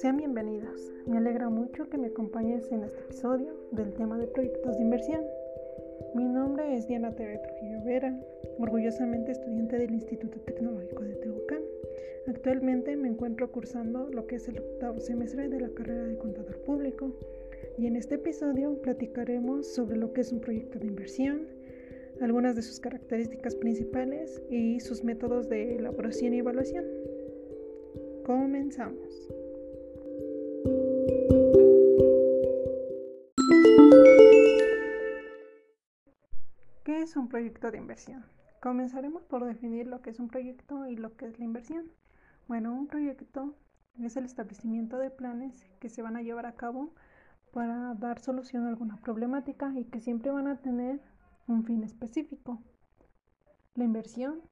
Sean bienvenidos. Me alegra mucho que me acompañes en este episodio del tema de proyectos de inversión. Mi nombre es Diana Tere Trujillo orgullosamente estudiante del Instituto Tecnológico de Tehuacán. Actualmente me encuentro cursando lo que es el octavo semestre de la carrera de contador público y en este episodio platicaremos sobre lo que es un proyecto de inversión, algunas de sus características principales y sus métodos de elaboración y evaluación. Comenzamos. Es un proyecto de inversión? Comenzaremos por definir lo que es un proyecto y lo que es la inversión. Bueno, un proyecto es el establecimiento de planes que se van a llevar a cabo para dar solución a alguna problemática y que siempre van a tener un fin específico. La inversión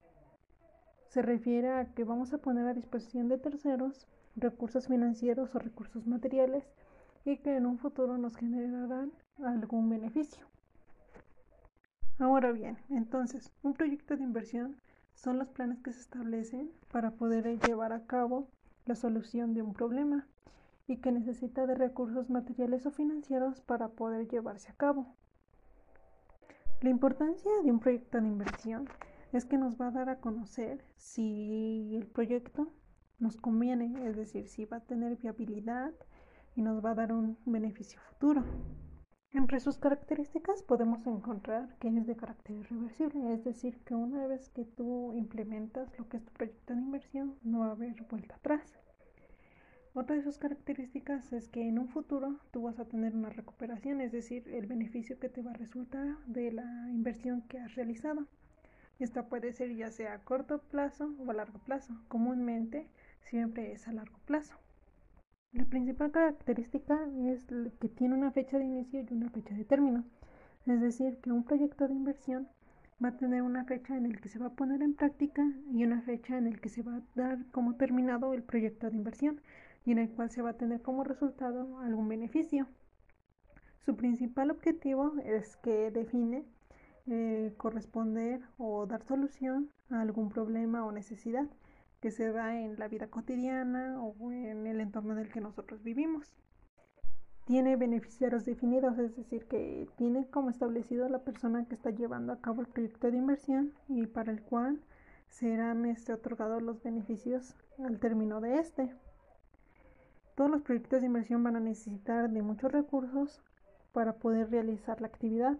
se refiere a que vamos a poner a disposición de terceros recursos financieros o recursos materiales y que en un futuro nos generarán algún beneficio. Ahora bien, entonces, un proyecto de inversión son los planes que se establecen para poder llevar a cabo la solución de un problema y que necesita de recursos materiales o financieros para poder llevarse a cabo. La importancia de un proyecto de inversión es que nos va a dar a conocer si el proyecto nos conviene, es decir, si va a tener viabilidad y nos va a dar un beneficio futuro. Entre sus características podemos encontrar que es de carácter irreversible, es decir, que una vez que tú implementas lo que es tu proyecto de inversión, no va a haber vuelta atrás. Otra de sus características es que en un futuro tú vas a tener una recuperación, es decir, el beneficio que te va a resultar de la inversión que has realizado. Esta puede ser ya sea a corto plazo o a largo plazo. Comúnmente siempre es a largo plazo. La principal característica es que tiene una fecha de inicio y una fecha de término. Es decir, que un proyecto de inversión va a tener una fecha en la que se va a poner en práctica y una fecha en la que se va a dar como terminado el proyecto de inversión y en el cual se va a tener como resultado algún beneficio. Su principal objetivo es que define eh, corresponder o dar solución a algún problema o necesidad que se da en la vida cotidiana o en el entorno en el que nosotros vivimos. Tiene beneficiarios definidos, es decir, que tiene como establecido la persona que está llevando a cabo el proyecto de inversión y para el cual serán este, otorgados los beneficios al término de este. Todos los proyectos de inversión van a necesitar de muchos recursos para poder realizar la actividad,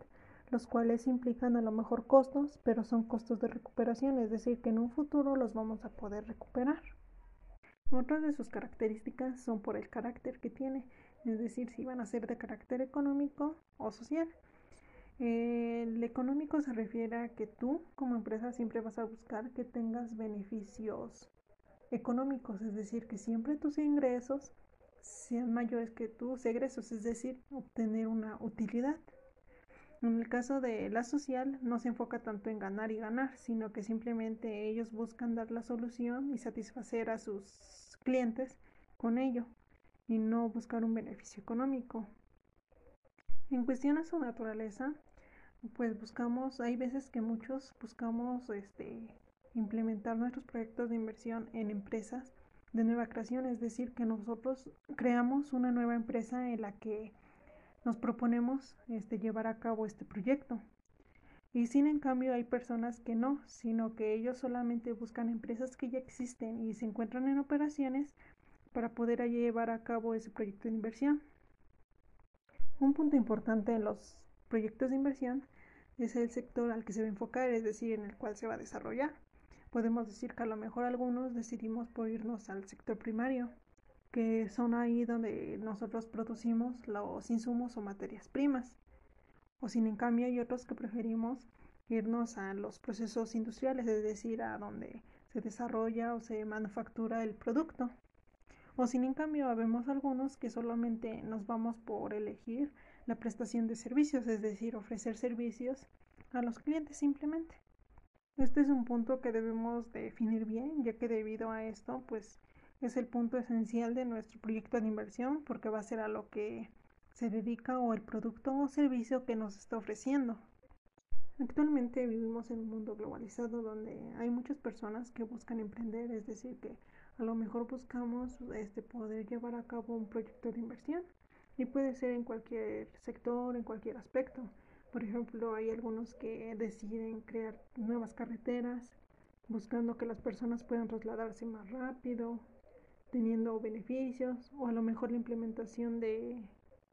los cuales implican a lo mejor costos, pero son costos de recuperación, es decir, que en un futuro los vamos a poder recuperar. Otras de sus características son por el carácter que tiene, es decir, si van a ser de carácter económico o social. El económico se refiere a que tú como empresa siempre vas a buscar que tengas beneficios económicos, es decir, que siempre tus ingresos sean mayores que tus egresos, es decir, obtener una utilidad. En el caso de la social, no se enfoca tanto en ganar y ganar, sino que simplemente ellos buscan dar la solución y satisfacer a sus clientes con ello y no buscar un beneficio económico. En cuestión a su naturaleza, pues buscamos, hay veces que muchos buscamos este, implementar nuestros proyectos de inversión en empresas de nueva creación, es decir, que nosotros creamos una nueva empresa en la que nos proponemos este, llevar a cabo este proyecto. Y sin en cambio hay personas que no, sino que ellos solamente buscan empresas que ya existen y se encuentran en operaciones para poder llevar a cabo ese proyecto de inversión. Un punto importante en los proyectos de inversión es el sector al que se va a enfocar, es decir, en el cual se va a desarrollar podemos decir que a lo mejor algunos decidimos por irnos al sector primario, que son ahí donde nosotros producimos los insumos o materias primas. O sin en cambio hay otros que preferimos irnos a los procesos industriales, es decir, a donde se desarrolla o se manufactura el producto. O sin en cambio, vemos algunos que solamente nos vamos por elegir la prestación de servicios, es decir, ofrecer servicios a los clientes simplemente. Este es un punto que debemos definir bien, ya que debido a esto, pues es el punto esencial de nuestro proyecto de inversión, porque va a ser a lo que se dedica o el producto o servicio que nos está ofreciendo. Actualmente vivimos en un mundo globalizado donde hay muchas personas que buscan emprender, es decir, que a lo mejor buscamos este, poder llevar a cabo un proyecto de inversión y puede ser en cualquier sector, en cualquier aspecto. Por ejemplo, hay algunos que deciden crear nuevas carreteras, buscando que las personas puedan trasladarse más rápido, teniendo beneficios, o a lo mejor la implementación de,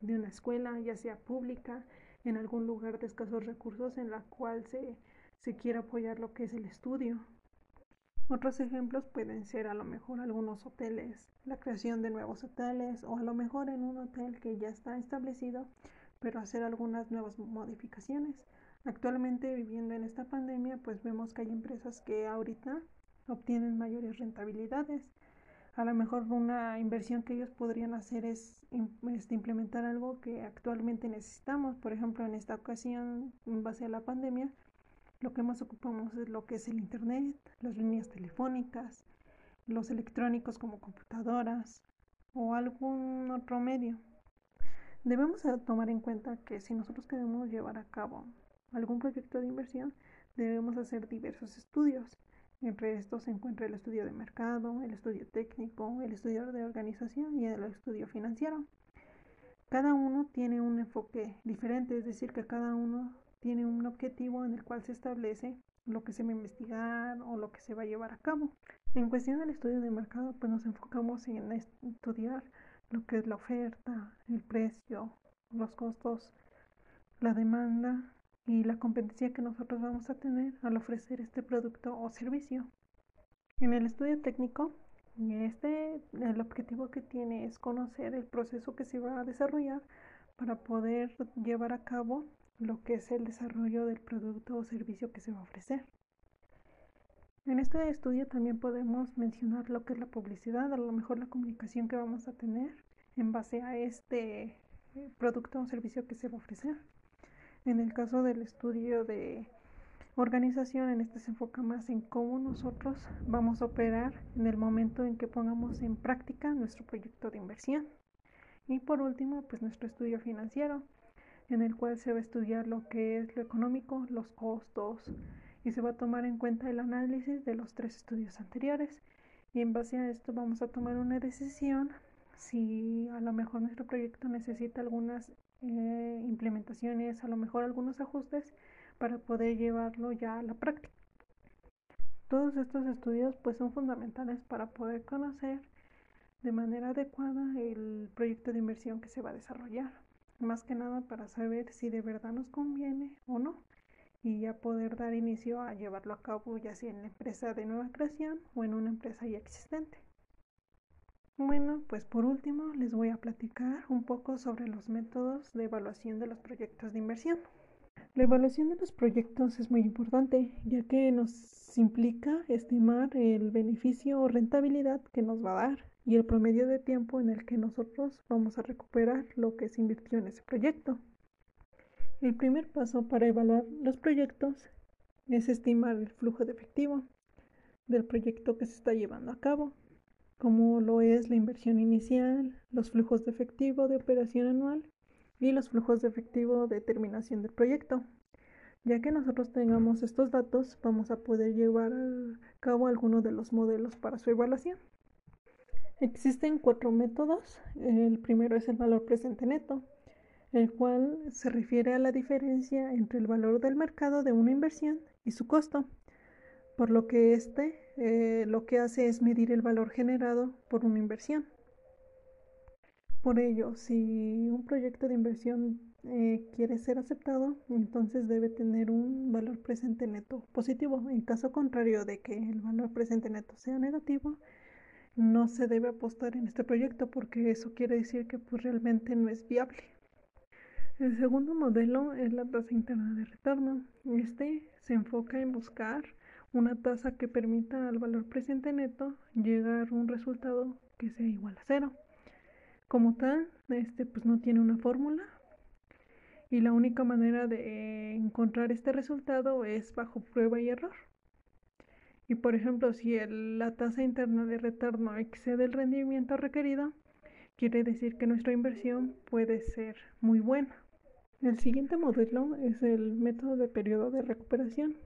de una escuela, ya sea pública, en algún lugar de escasos recursos en la cual se, se quiera apoyar lo que es el estudio. Otros ejemplos pueden ser a lo mejor algunos hoteles, la creación de nuevos hoteles o a lo mejor en un hotel que ya está establecido, pero hacer algunas nuevas modificaciones. Actualmente viviendo en esta pandemia, pues vemos que hay empresas que ahorita obtienen mayores rentabilidades. A lo mejor una inversión que ellos podrían hacer es, este, implementar algo que actualmente necesitamos. Por ejemplo, en esta ocasión, en base a la pandemia, lo que más ocupamos es lo que es el Internet, las líneas telefónicas, los electrónicos como computadoras o algún otro medio. Debemos tomar en cuenta que si nosotros queremos llevar a cabo algún proyecto de inversión, debemos hacer diversos estudios. Entre estos se encuentra el estudio de mercado, el estudio técnico, el estudio de organización y el estudio financiero. Cada uno tiene un enfoque diferente, es decir, que cada uno tiene un objetivo en el cual se establece lo que se va a investigar o lo que se va a llevar a cabo. En cuestión del estudio de mercado, pues nos enfocamos en estudiar lo que es la oferta, el precio, los costos, la demanda y la competencia que nosotros vamos a tener al ofrecer este producto o servicio. En el estudio técnico, este el objetivo que tiene es conocer el proceso que se va a desarrollar para poder llevar a cabo lo que es el desarrollo del producto o servicio que se va a ofrecer. En este estudio también podemos mencionar lo que es la publicidad, a lo mejor la comunicación que vamos a tener en base a este eh, producto o servicio que se va a ofrecer. En el caso del estudio de organización, en este se enfoca más en cómo nosotros vamos a operar en el momento en que pongamos en práctica nuestro proyecto de inversión. Y por último, pues nuestro estudio financiero, en el cual se va a estudiar lo que es lo económico, los costos y se va a tomar en cuenta el análisis de los tres estudios anteriores. Y en base a esto vamos a tomar una decisión si a lo mejor nuestro proyecto necesita algunas eh, implementaciones, a lo mejor algunos ajustes para poder llevarlo ya a la práctica. Todos estos estudios pues son fundamentales para poder conocer de manera adecuada el proyecto de inversión que se va a desarrollar más que nada para saber si de verdad nos conviene o no y ya poder dar inicio a llevarlo a cabo ya sea en la empresa de nueva creación o en una empresa ya existente. Bueno, pues por último les voy a platicar un poco sobre los métodos de evaluación de los proyectos de inversión. La evaluación de los proyectos es muy importante ya que nos implica estimar el beneficio o rentabilidad que nos va a dar y el promedio de tiempo en el que nosotros vamos a recuperar lo que se invirtió en ese proyecto. El primer paso para evaluar los proyectos es estimar el flujo de efectivo del proyecto que se está llevando a cabo, como lo es la inversión inicial, los flujos de efectivo de operación anual y los flujos de efectivo de terminación del proyecto. Ya que nosotros tengamos estos datos, vamos a poder llevar a cabo algunos de los modelos para su evaluación. Existen cuatro métodos. El primero es el valor presente neto, el cual se refiere a la diferencia entre el valor del mercado de una inversión y su costo, por lo que este eh, lo que hace es medir el valor generado por una inversión. Por ello, si un proyecto de inversión eh, quiere ser aceptado, entonces debe tener un valor presente neto positivo. En caso contrario de que el valor presente neto sea negativo, no se debe apostar en este proyecto porque eso quiere decir que pues realmente no es viable. El segundo modelo es la tasa interna de retorno. Este se enfoca en buscar una tasa que permita al valor presente neto llegar a un resultado que sea igual a cero. Como tal, este pues no tiene una fórmula y la única manera de encontrar este resultado es bajo prueba y error. Y por ejemplo, si la tasa interna de retorno excede el rendimiento requerido, quiere decir que nuestra inversión puede ser muy buena. El siguiente modelo es el método de periodo de recuperación,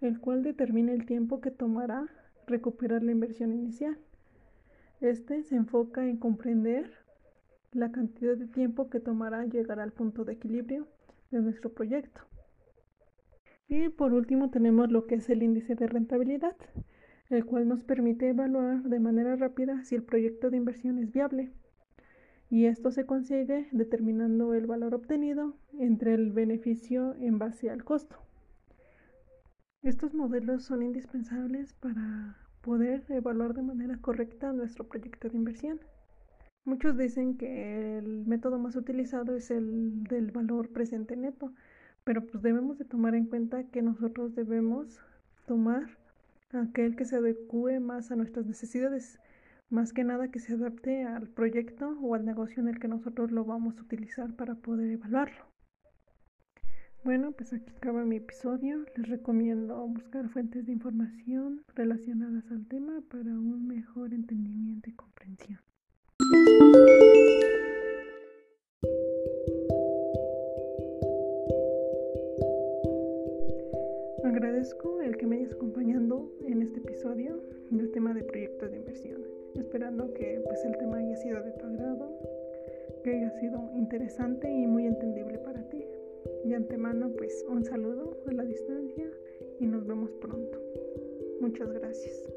el cual determina el tiempo que tomará recuperar la inversión inicial. Este se enfoca en comprender la cantidad de tiempo que tomará llegar al punto de equilibrio de nuestro proyecto. Y por último tenemos lo que es el índice de rentabilidad, el cual nos permite evaluar de manera rápida si el proyecto de inversión es viable. Y esto se consigue determinando el valor obtenido entre el beneficio en base al costo. Estos modelos son indispensables para poder evaluar de manera correcta nuestro proyecto de inversión. Muchos dicen que el método más utilizado es el del valor presente neto, pero pues debemos de tomar en cuenta que nosotros debemos tomar aquel que se adecue más a nuestras necesidades, más que nada que se adapte al proyecto o al negocio en el que nosotros lo vamos a utilizar para poder evaluarlo. Bueno, pues aquí acaba mi episodio. Les recomiendo buscar fuentes de información relacionadas al tema para un mejor entendimiento y comprensión. Agradezco el que me hayas acompañando en este episodio del tema de proyectos de inversión, esperando que pues el tema haya sido de tu agrado, que haya sido interesante y muy entendible para ti. De antemano pues un saludo a la distancia y nos vemos pronto. Muchas gracias.